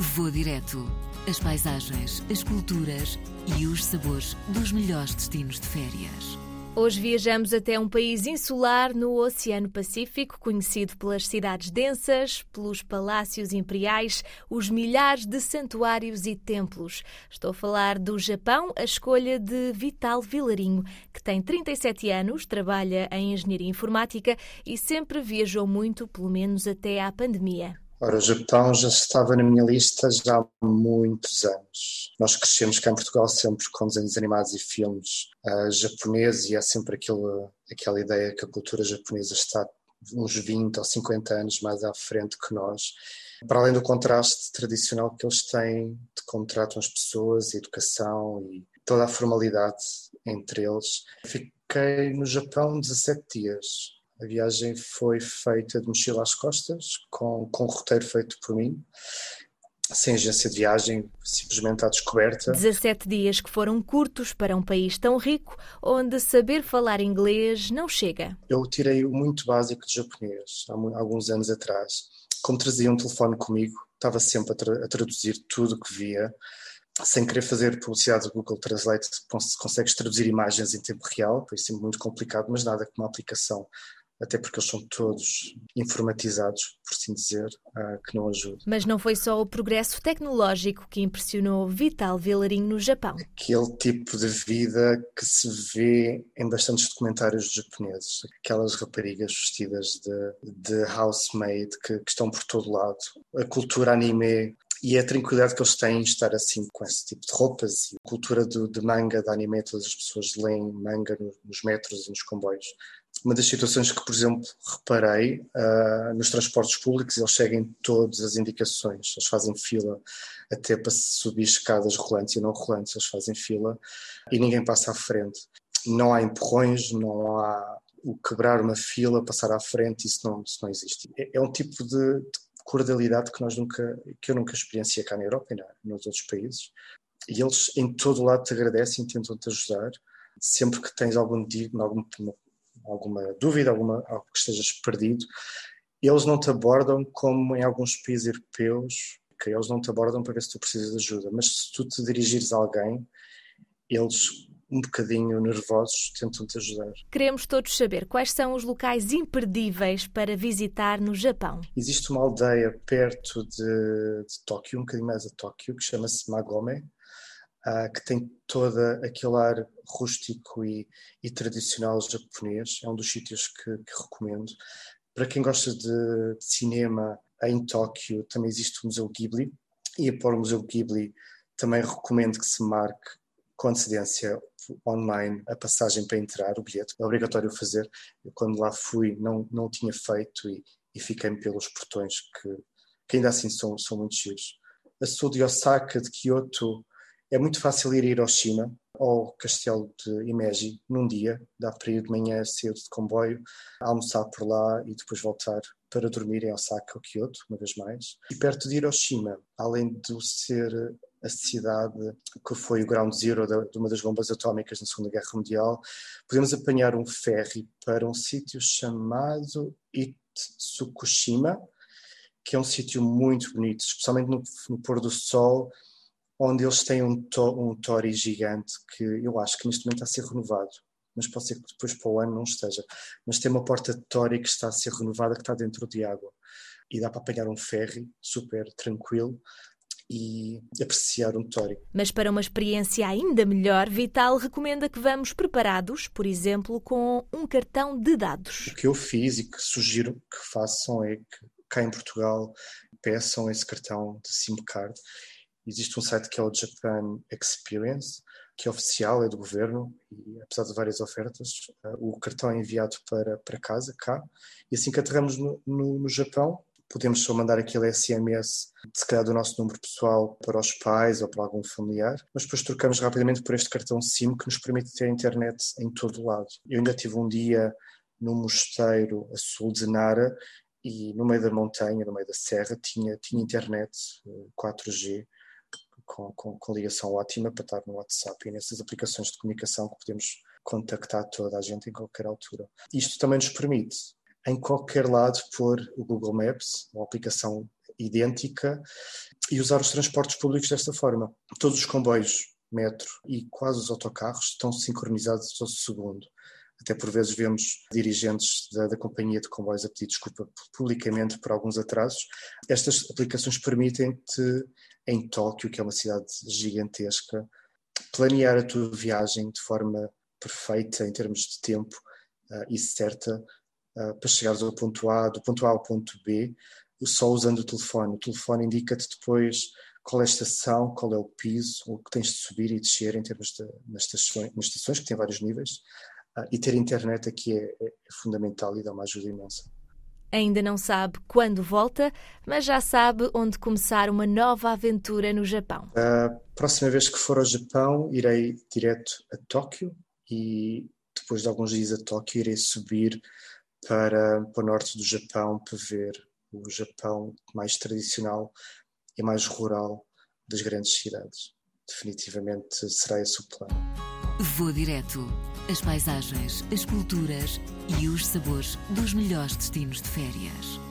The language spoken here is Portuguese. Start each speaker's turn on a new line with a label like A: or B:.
A: Vou direto. As paisagens, as culturas e os sabores dos melhores destinos de férias.
B: Hoje viajamos até um país insular no Oceano Pacífico, conhecido pelas cidades densas, pelos palácios imperiais, os milhares de santuários e templos. Estou a falar do Japão, a escolha de Vital Vilarinho, que tem 37 anos, trabalha em engenharia informática e sempre viajou muito, pelo menos até à pandemia.
C: Ora, o Japão já estava na minha lista já há muitos anos. Nós crescemos cá em Portugal sempre com desenhos animados e filmes uh, japoneses e há sempre aquela, aquela ideia que a cultura japonesa está uns 20 ou 50 anos mais à frente que nós. Para além do contraste tradicional que eles têm de como tratam as pessoas, educação e toda a formalidade entre eles. Fiquei no Japão 17 dias a viagem foi feita de mochila às costas, com, com um roteiro feito por mim, sem agência de viagem, simplesmente à descoberta.
B: 17 dias que foram curtos para um país tão rico, onde saber falar inglês não chega.
C: Eu tirei o muito básico de japonês, há alguns anos atrás. Como trazia um telefone comigo, estava sempre a, tra a traduzir tudo o que via, sem querer fazer publicidade do Google Translate, consegues traduzir imagens em tempo real, foi sempre muito complicado, mas nada como uma aplicação até porque eles são todos informatizados, por assim dizer, uh, que não ajuda.
B: Mas não foi só o progresso tecnológico que impressionou Vital Vilarinho no Japão.
C: Aquele tipo de vida que se vê em bastantes documentários japoneses, aquelas raparigas vestidas de, de housemaid que, que estão por todo lado, a cultura anime e a tranquilidade que eles têm em estar assim com esse tipo de roupas e a cultura do, de manga, de anime, todas as pessoas leem manga nos metros e nos comboios uma das situações que, por exemplo, reparei uh, nos transportes públicos, eles seguem todas as indicações, eles fazem fila até para subir escadas rolantes e não rolantes, eles fazem fila e ninguém passa à frente. Não há empurrões, não há o quebrar uma fila, passar à frente, isso não, isso não existe. É, é um tipo de, de, cordialidade que nós nunca, que eu nunca experienciei cá na Europa e na, nos outros países. E eles em todo lado te agradecem, tentam te ajudar. Sempre que tens algum digno, algum alguma dúvida, alguma, algo que estejas perdido, eles não te abordam como em alguns países europeus, que eles não te abordam para ver se tu precisas de ajuda, mas se tu te dirigires a alguém, eles um bocadinho nervosos tentam te ajudar.
B: Queremos todos saber quais são os locais imperdíveis para visitar no Japão.
C: Existe uma aldeia perto de, de Tóquio, um bocadinho mais a Tóquio, que chama-se Magome, uh, que tem todo aquele ar rústico e, e, tradicional japonês. É um dos sítios que, que recomendo. Para quem gosta de, de, cinema, em Tóquio também existe o Museu Ghibli. E para o Museu Ghibli também recomendo que se marque com antecedência online a passagem para entrar, o bilhete. É obrigatório fazer. Eu, quando lá fui, não, não o tinha feito e, e fiquei-me pelos portões, que, que ainda assim são, são muito giros. A sul de Osaka, de Kyoto, é muito fácil ir a Hiroshima ao castelo de Imeji num dia, dá para ir de manhã cedo de comboio, almoçar por lá e depois voltar para dormir em Osaka ou Kyoto, uma vez mais. E perto de Hiroshima, além de ser a cidade que foi o ground zero de uma das bombas atómicas na Segunda Guerra Mundial, podemos apanhar um ferry para um sítio chamado Itsukushima, que é um sítio muito bonito, especialmente no, no pôr do sol, onde eles têm um, to, um tori gigante que eu acho que neste momento está a ser renovado, mas pode ser que depois para o ano não esteja. Mas tem uma porta de tori que está a ser renovada, que está dentro de água. E dá para apanhar um ferry super tranquilo e apreciar um tori.
B: Mas para uma experiência ainda melhor, Vital recomenda que vamos preparados, por exemplo, com um cartão de dados.
C: O que eu fiz e que sugiro que façam é que cá em Portugal peçam esse cartão de SIM card Existe um site que é o Japan Experience, que é oficial, é do governo, e apesar de várias ofertas, uh, o cartão é enviado para, para casa, cá, e assim que aterramos no, no, no Japão, podemos só mandar aquele SMS, se calhar do nosso número pessoal, para os pais ou para algum familiar, mas depois trocamos rapidamente por este cartão SIM que nos permite ter internet em todo o lado. Eu ainda tive um dia num mosteiro a sul de Nara e no meio da montanha, no meio da serra, tinha, tinha internet 4G eh, com, com, com, ligação ótima para estar no WhatsApp e nessas aplicações de comunicação que podemos contactar toda a gente em qualquer altura. Isto também nos permite, em qualquer lado, pôr o Google Maps, uma aplicação idêntica e usar os transportes públicos desta forma. Todos os comboios, metro e quase os autocarros estão sincronizados ao segundo. Até por vezes vemos dirigentes da, da, companhia de comboios a pedir desculpa publicamente por alguns atrasos. Estas aplicações permitem-te, em Tóquio, que é uma cidade gigantesca, planear a tua viagem de forma perfeita em termos de tempo uh, e certa uh, para chegares ao ponto A, do ponto A ao ponto B, só usando o telefone. O telefone indica-te depois qual é a estação, qual é o piso, o que tens de subir e descer em termos de nas estações, nas estações que têm vários níveis. Uh, e ter internet aqui é, é, é fundamental e dá uma ajuda imensa.
B: Ainda não sabe quando volta, mas já sabe onde começar uma nova aventura no Japão.
C: A próxima vez que for ao Japão, irei direto a Tóquio e depois de alguns dias a Tóquio, irei subir para, para o norte do Japão para ver o Japão mais tradicional e mais rural das grandes cidades. Definitivamente será esse o plano.
A: Vou direto. As paisagens, as culturas e os sabores dos melhores destinos de férias.